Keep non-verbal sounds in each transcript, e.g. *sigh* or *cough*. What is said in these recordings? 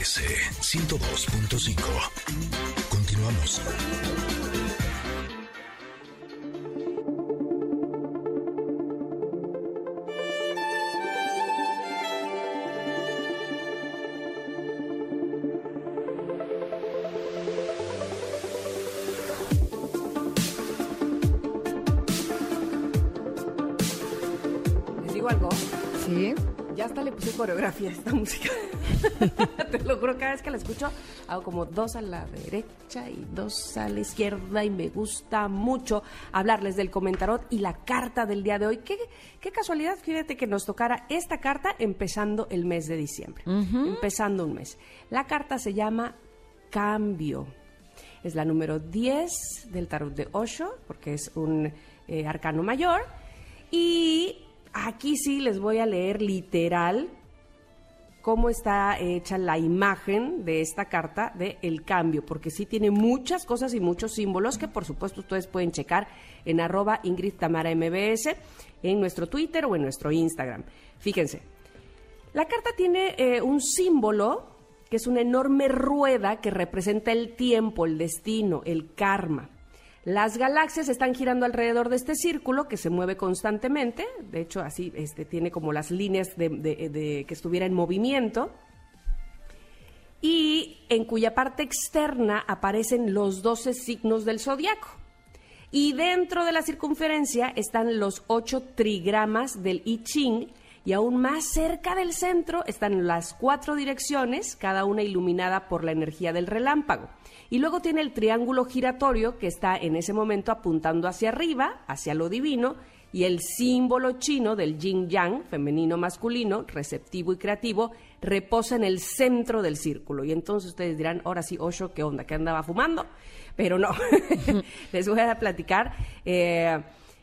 MBS 102.5. Continuamos. ¿Les digo algo? Sí. Ya hasta le puse coreografía a esta música. *laughs* Te lo juro, cada vez que la escucho, hago como dos a la derecha y dos a la izquierda y me gusta mucho hablarles del comentarot y la carta del día de hoy. Qué, qué casualidad, fíjate que nos tocara esta carta empezando el mes de diciembre. Empezando un mes. La carta se llama Cambio. Es la número 10 del tarot de Osho, porque es un eh, arcano mayor. Y aquí sí les voy a leer literal cómo está hecha la imagen de esta carta de El Cambio, porque sí tiene muchas cosas y muchos símbolos que por supuesto ustedes pueden checar en arroba Ingrid Tamara MBS, en nuestro Twitter o en nuestro Instagram. Fíjense, la carta tiene eh, un símbolo que es una enorme rueda que representa el tiempo, el destino, el karma. Las galaxias están girando alrededor de este círculo que se mueve constantemente, de hecho así este, tiene como las líneas de, que estuviera en movimiento, y en cuya parte externa aparecen los 12 signos del zodiaco. Y dentro de la circunferencia están los ocho trigramas del I Ching y aún más cerca del centro están las cuatro direcciones, cada una iluminada por la energía del relámpago. Y luego tiene el triángulo giratorio que está en ese momento apuntando hacia arriba, hacia lo divino, y el símbolo chino del yin yang, femenino masculino, receptivo y creativo, reposa en el centro del círculo. Y entonces ustedes dirán, ahora sí, Osho, ¿qué onda? ¿Qué andaba fumando? Pero no, *laughs* les voy a platicar. Eh,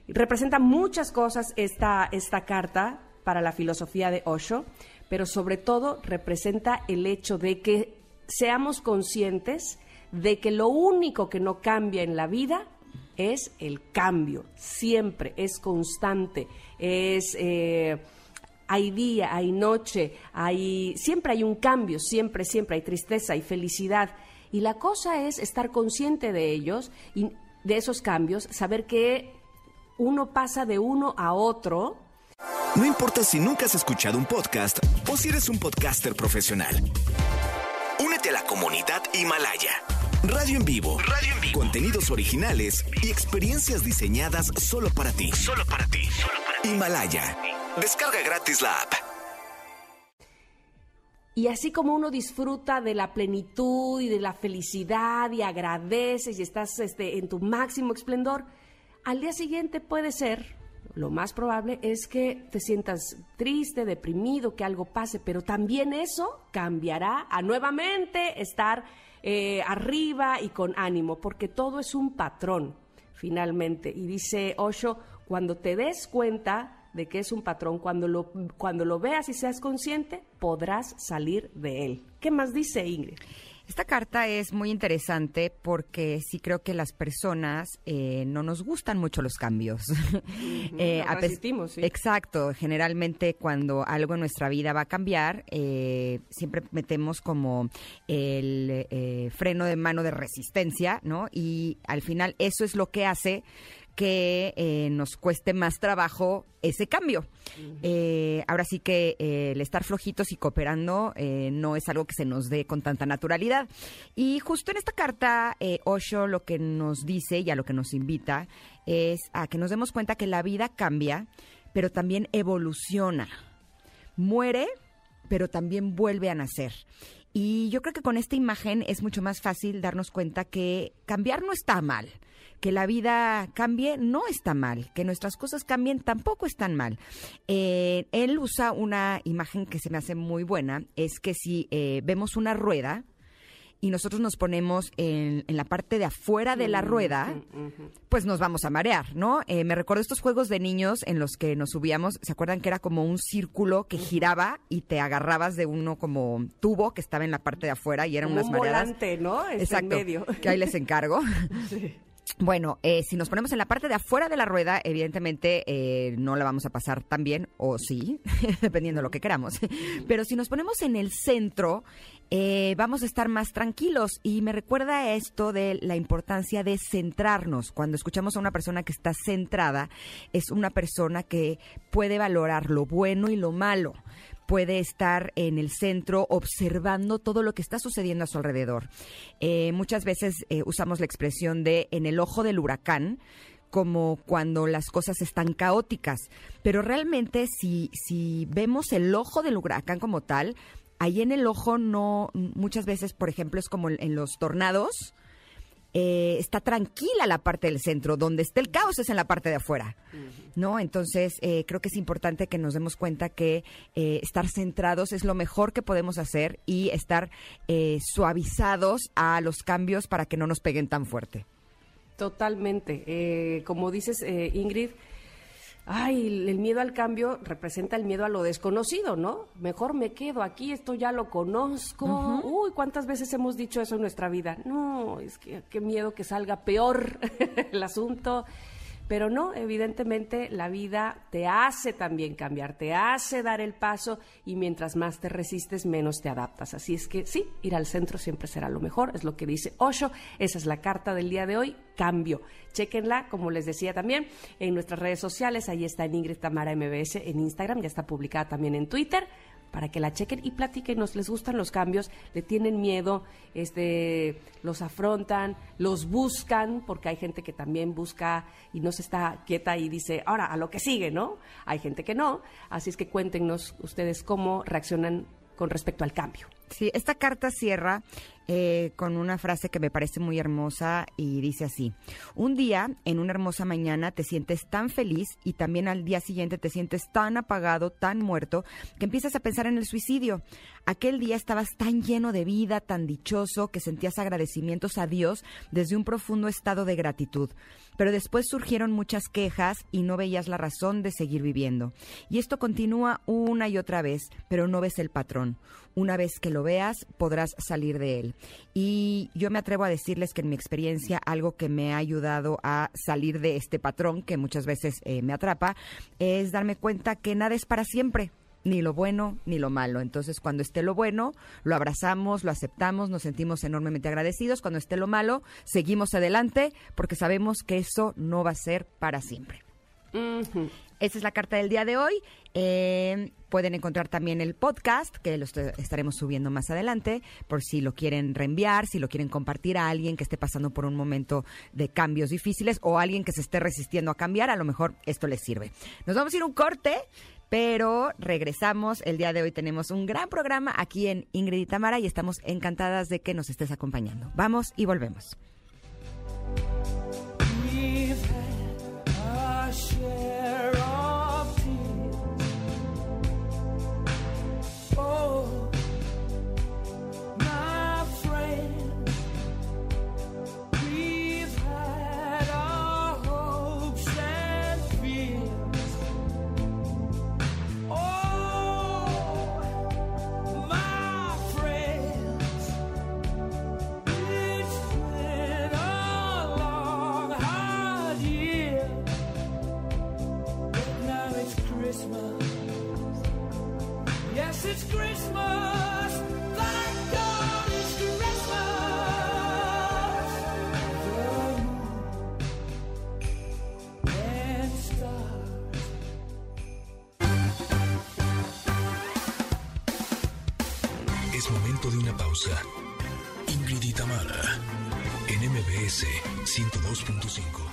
representa muchas cosas esta, esta carta para la filosofía de Osho, pero sobre todo representa el hecho de que seamos conscientes de que lo único que no cambia en la vida es el cambio, siempre, es constante, es... eh, hay día, hay noche, hay siempre hay un cambio, siempre, siempre hay tristeza, hay felicidad. Y la cosa es estar consciente de ellos y de esos cambios, saber que uno pasa de uno a otro. No importa si nunca has escuchado un podcast o si eres un podcaster profesional. Únete a la comunidad Himalaya. Radio en vivo. Radio en vivo. Contenidos originales y experiencias diseñadas solo para ti. Solo para ti. Himalaya. Descarga gratis la app. Y así como uno disfruta de la plenitud y de la felicidad y agradeces y estás este, en tu máximo esplendor, al día siguiente puede ser, lo más probable es que te sientas triste, deprimido, que algo pase, pero también eso cambiará a nuevamente estar eh, arriba y con ánimo, porque todo es un patrón, finalmente. Y dice Osho, cuando te des cuenta de que es un patrón, cuando lo, cuando lo veas y seas consciente, podrás salir de él. ¿Qué más dice Ingrid? Esta carta es muy interesante porque sí creo que las personas eh, no nos gustan mucho los cambios. *laughs* Eh, resistimos, sí. Exacto. Generalmente cuando algo en nuestra vida va a cambiar, eh, siempre metemos como el eh, freno de mano de resistencia, ¿no? Y al final eso es lo que hace que eh, nos cueste más trabajo ese cambio. Eh, ahora sí que eh, el estar flojitos y cooperando no es algo que se nos dé con tanta naturalidad. Y justo en esta carta, Osho lo que nos dice y a lo que nos invita es a que nos demos cuenta que la vida cambia, pero también evoluciona. Muere, pero también vuelve a nacer. Y yo creo que con esta imagen es mucho más fácil darnos cuenta que cambiar no está mal, que la vida cambie no está mal, que nuestras cosas cambien tampoco están mal. Eh, él usa una imagen que se me hace muy buena, es que si eh, vemos una rueda y nosotros nos ponemos en, en la parte de afuera de la rueda, pues nos vamos a marear, ¿no? Eh, me recuerdo estos juegos de niños en los que nos subíamos, ¿se acuerdan que era como un círculo que giraba y te agarrabas de uno como tubo que estaba en la parte de afuera y eran unas un mareadas? volante, ¿no? Está Exacto, en medio. que ahí les *laughs* encargo. Bueno, eh, si nos ponemos en la parte de afuera de la rueda, evidentemente eh, no la vamos a pasar tan bien, o sí, *laughs* dependiendo de lo que queramos. Pero si nos ponemos en el centro, eh, vamos a estar más tranquilos. Y me recuerda esto de la importancia de centrarnos. Cuando escuchamos a una persona que está centrada, es una persona que puede valorar lo bueno y lo malo puede estar en el centro observando todo lo que está sucediendo a su alrededor. Eh, muchas veces eh, usamos la expresión de en el ojo del huracán como cuando las cosas están caóticas, pero realmente si, si vemos el ojo del huracán como tal, ahí en el ojo no, muchas veces, por ejemplo, es como en los tornados, eh, está tranquila la parte del centro, donde está el caos es en la parte de afuera, ¿no? Entonces, eh, creo que es importante que nos demos cuenta que eh, estar centrados es lo mejor que podemos hacer y estar suavizados a los cambios para que no nos peguen tan fuerte. Totalmente. como dices, Ingrid, ay, el miedo al cambio representa el miedo a lo desconocido, ¿no? Mejor me quedo aquí, esto ya lo conozco. Uy, ¿cuántas veces hemos dicho eso en nuestra vida? No, es que qué miedo que salga peor *laughs* el asunto. Pero no, evidentemente la vida te hace también cambiar, te hace dar el paso y mientras más te resistes, menos te adaptas. Así es que sí, ir al centro siempre será lo mejor, es lo que dice Osho. Esa es la carta del día de hoy, cambio. Chequenla, como les decía también, en nuestras redes sociales. Ahí está en Ingrid Tamara MBS en Instagram, ya está publicada también en Twitter para que la chequen y nos les gustan los cambios, le tienen miedo, este, los afrontan, los buscan, porque hay gente que también busca y no se está quieta y dice, ahora a lo que sigue, ¿no? Hay gente que no, así es que cuéntenos ustedes cómo reaccionan con respecto al cambio. Sí, esta carta cierra eh, con una frase que me parece muy hermosa y dice así, un día, en una hermosa mañana, te sientes tan feliz y también al día siguiente te sientes tan apagado, tan muerto, que empiezas a pensar en el suicidio. Aquel día estabas tan lleno de vida, tan dichoso, que sentías agradecimientos a Dios desde un profundo estado de gratitud. Pero después surgieron muchas quejas y no veías la razón de seguir viviendo. Y esto continúa una y otra vez, pero no ves el patrón. Una vez que lo veas, podrás salir de él. Y yo me atrevo a decirles que en mi experiencia algo que me ha ayudado a salir de este patrón que muchas veces eh, me atrapa es darme cuenta que nada es para siempre ni lo bueno ni lo malo. Entonces, cuando esté lo bueno, lo abrazamos, lo aceptamos, nos sentimos enormemente agradecidos. Cuando esté lo malo, seguimos adelante porque sabemos que eso no va a ser para siempre. Esa es la carta del día de hoy. Eh, pueden encontrar también el podcast, que lo estaremos subiendo más adelante, por si lo quieren reenviar, si lo quieren compartir a alguien que esté pasando por un momento de cambios difíciles o alguien que se esté resistiendo a cambiar, a lo mejor esto les sirve. Nos vamos a ir un corte. Pero regresamos. El día de hoy tenemos un gran programa aquí en Ingrid y Tamara y estamos encantadas de que nos estés acompañando. Vamos y volvemos. Pausa. Ingrid en MBS 102.5.